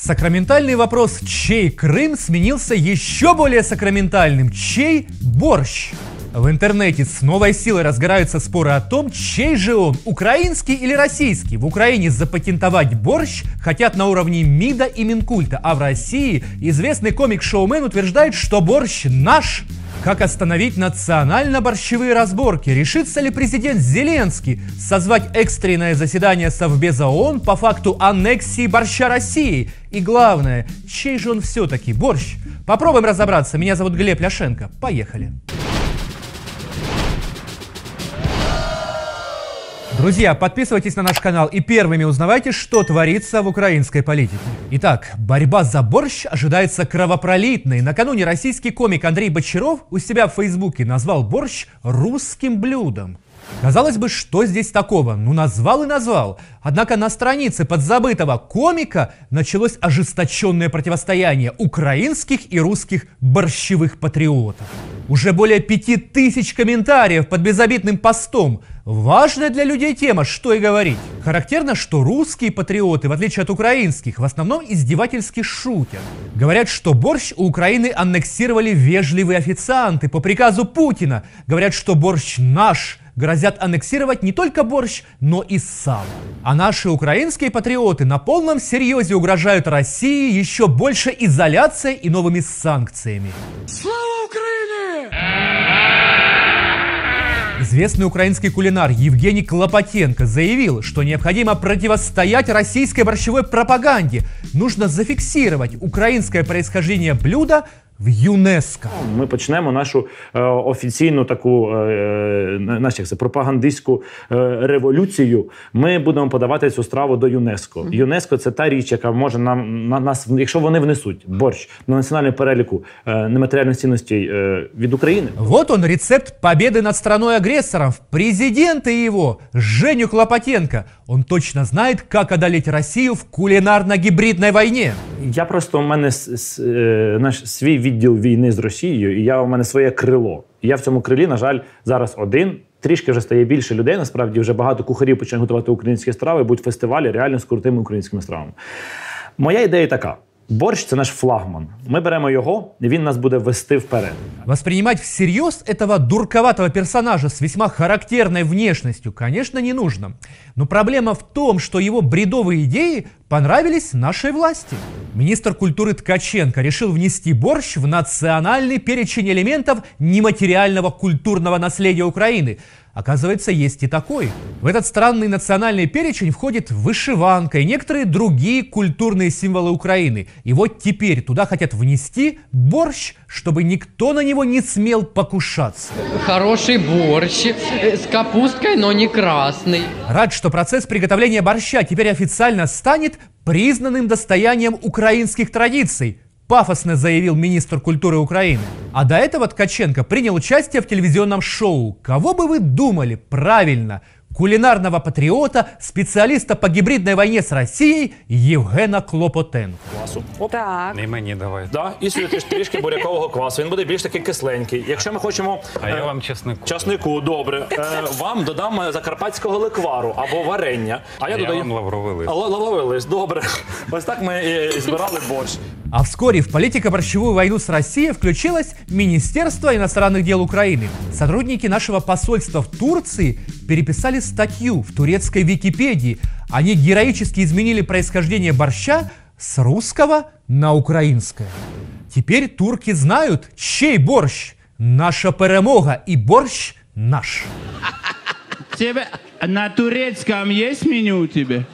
Сакраментальный вопрос «Чей Крым?» сменился еще более сакраментальным «Чей борщ?» В интернете с новой силой разгораются споры о том, чей же он, украинский или российский. В Украине запатентовать борщ хотят на уровне МИДа и Минкульта, а в России известный комик-шоумен утверждает, что борщ наш. Как остановить национально-борщевые разборки? Решится ли президент Зеленский созвать экстренное заседание Совбеза ООН по факту аннексии борща России? И главное, чей же он все-таки борщ? Попробуем разобраться. Меня зовут Глеб Ляшенко. Поехали. Друзья, подписывайтесь на наш канал и первыми узнавайте, что творится в украинской политике. Итак, борьба за борщ ожидается кровопролитной. Накануне российский комик Андрей Бочаров у себя в Фейсбуке назвал борщ русским блюдом. Казалось бы, что здесь такого? Ну, назвал и назвал. Однако на странице подзабытого комика началось ожесточенное противостояние украинских и русских борщевых патриотов. Уже более пяти тысяч комментариев под безобидным постом. Важная для людей тема, что и говорить. Характерно, что русские патриоты, в отличие от украинских, в основном издевательски шутят. Говорят, что борщ у Украины аннексировали вежливые официанты по приказу Путина. Говорят, что борщ наш – грозят аннексировать не только борщ, но и сало. А наши украинские патриоты на полном серьезе угрожают России еще больше изоляцией и новыми санкциями. Слава Украине! Известный украинский кулинар Евгений Клопотенко заявил, что необходимо противостоять российской борщевой пропаганде. Нужно зафиксировать украинское происхождение блюда в ЮНЕСКО. Ми почнемо нашу е, офіційну таку е, знаєш, як це, пропагандистську е, революцію. Ми будемо подавати цю страву до ЮНЕСКО. ЮНЕСКО це та річ, яка може нам на нас, якщо вони внесуть борщ на національну переліку е, нематеріальних цінностей е, від України. Вот он рецепт победы над страной агрессором. Президента его Женю Клопотенко. Он точно знает, как одолеть Россию в кулінарно-гібридній війні. Я просто у мене е, наш свій відділ війни з Росією, і я у мене своє крило. І я в цьому крилі, на жаль, зараз один. Трішки вже стає більше людей. Насправді вже багато кухарів починають готувати українські страви, будуть фестивалі реально з крутими українськими стравами. Моя ідея така: Борщ це наш флагман. Ми беремо його, він нас буде вести вперед. Воспринимать всерьез этого дурковатого персонажа с весьма характерной внешностью, конечно, не нужно. Но проблема в том, что его бредовые идеи понравились нашей власти. Министр культуры Ткаченко решил внести борщ в национальный перечень элементов нематериального культурного наследия Украины – Оказывается, есть и такой. В этот странный национальный перечень входит вышиванка и некоторые другие культурные символы Украины. И вот теперь туда хотят внести борщ, чтобы никто на него не смел покушаться. Хороший борщ э, с капусткой, но не красный. Рад, что процесс приготовления борща теперь официально станет признанным достоянием украинских традиций – пафосно заявил министр культуры Украины. А до этого Ткаченко принял участие в телевизионном шоу. Кого бы вы думали? Правильно, кулинарного патриота, специалиста по гибридной войне с Россией Євгена Клопотенко. Квасу. Оп. Так. І мені давай. Да, і сюди трішки бурякового квасу. Він буде більш такий кисленький. Якщо ми хочемо. А я е, вам чеснику. Часнику, добре. Е, вам додам е, закарпатського леквару або варення. А я, Я додаю. вам лавровий лист. Л- Лавровий лист, добре. Ось так ми і збирали борщ. А вскоре в политико-борщевую войну с Россией включилось Министерство иностранных дел Украины. Сотрудники нашего посольства в Турции переписали статью в турецкой Википедии. Они героически изменили происхождение борща с русского на украинское. Теперь турки знают, чей борщ. Наша перемога и борщ наш. Тебе на турецком есть меню у тебя?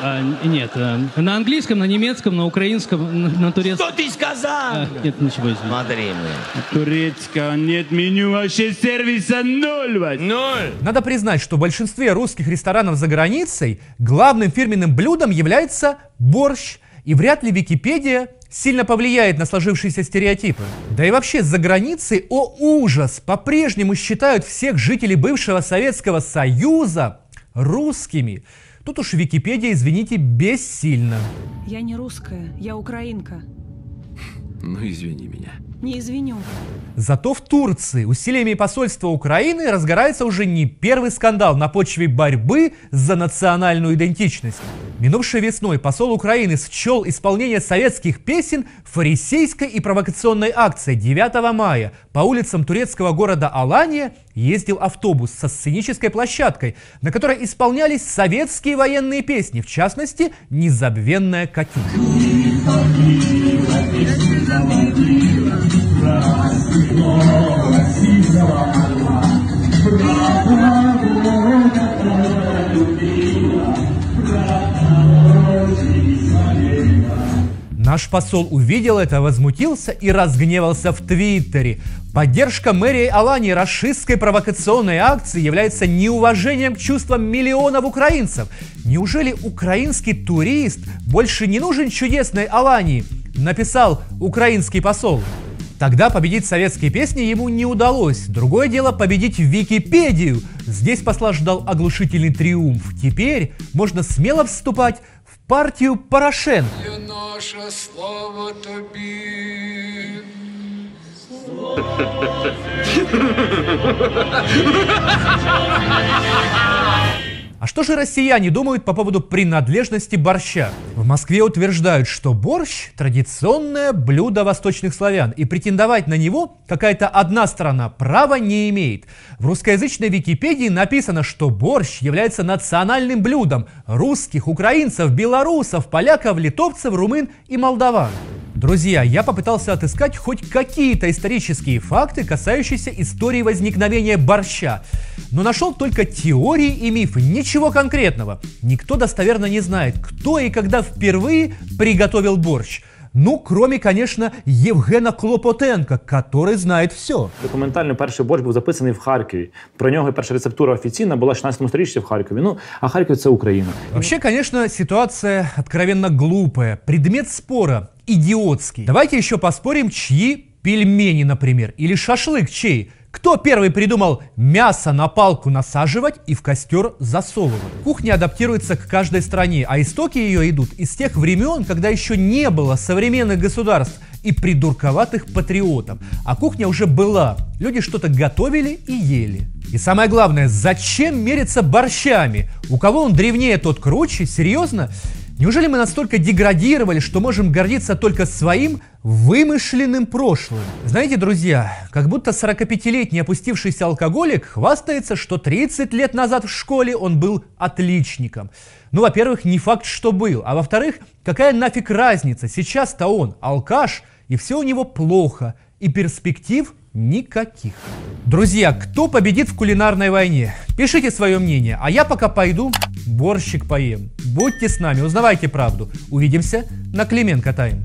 А, нет, а, на английском, на немецком, на украинском, на, на турецком. Что ты сказал? А, нет, ничего, извините. Смотри, блин. Турецкого нет меню, вообще сервиса ноль, Вась. Ноль. Надо признать, что в большинстве русских ресторанов за границей главным фирменным блюдом является борщ. И вряд ли Википедия сильно повлияет на сложившиеся стереотипы. Да и вообще за границей, о ужас, по-прежнему считают всех жителей бывшего Советского Союза русскими. Тут уж Википедия, извините, бессильна. Я не русская, я украинка. Ну, извини меня. Не извиню. Зато в Турции усилиями посольства Украины разгорается уже не первый скандал на почве борьбы за национальную идентичность. Минувшей весной посол Украины счел исполнение советских песен фарисейской и провокационной акцией 9 мая. По улицам турецкого города Алания ездил автобус со сценической площадкой, на которой исполнялись советские военные песни, в частности, «Незабвенная Катюша». Наш посол увидел это, возмутился и разгневался в Твиттере. Поддержка мэрии Алании расистской провокационной акции является неуважением к чувствам миллионов украинцев. Неужели украинский турист больше не нужен чудесной Алании? Написал украинский посол. Тогда победить советские песни ему не удалось. Другое дело победить Википедию. Здесь посла ждал оглушительный триумф. Теперь можно смело вступать в партию Порошенко. наше слава тобі. А что же россияне думают по поводу принадлежности борща? В Москве утверждают, что борщ – традиционное блюдо восточных славян, и претендовать на него какая-то одна страна права не имеет. В русскоязычной Википедии написано, что борщ является национальным блюдом русских, украинцев, белорусов, поляков, литовцев, румын и молдаван. Друзья, я попытался отыскать хоть какие-то исторические факты, касающиеся истории возникновения борща. Но нашел только теории и мифы, ничего конкретного. Никто достоверно не знает, кто и когда впервые приготовил борщ. Ну, кроме, конечно, Євгена Клопотенка, который знает все. Документально перший борщ був записаний в Харкові. Про нього перша рецептура офіційна була в 16 сторіччі в Харкові. Ну, а Харків це Україна. Вообще, конечно, ситуация откровенно глупая. Предмет спора идиотский. Давайте еще поспорим, чьи пельмени, например, или шашлык чей. Кто первый придумал мясо на палку насаживать и в костер засовывать? Кухня адаптируется к каждой стране, а истоки ее идут из тех времен, когда еще не было современных государств и придурковатых патриотов. А кухня уже была. Люди что-то готовили и ели. И самое главное, зачем мериться борщами? У кого он древнее, тот круче? Серьезно? Неужели мы настолько деградировали, что можем гордиться только своим вымышленным прошлым? Знаете, друзья, как будто 45-летний опустившийся алкоголик хвастается, что 30 лет назад в школе он был отличником. Ну, во-первых, не факт, что был, а во-вторых, какая нафиг разница, сейчас-то он алкаш, и все у него плохо, и перспектив никаких. Друзья, кто победит в кулинарной войне? Пишите свое мнение, а я пока пойду борщик поем. Будьте с нами, узнавайте правду. Увидимся на Клименко Тайм.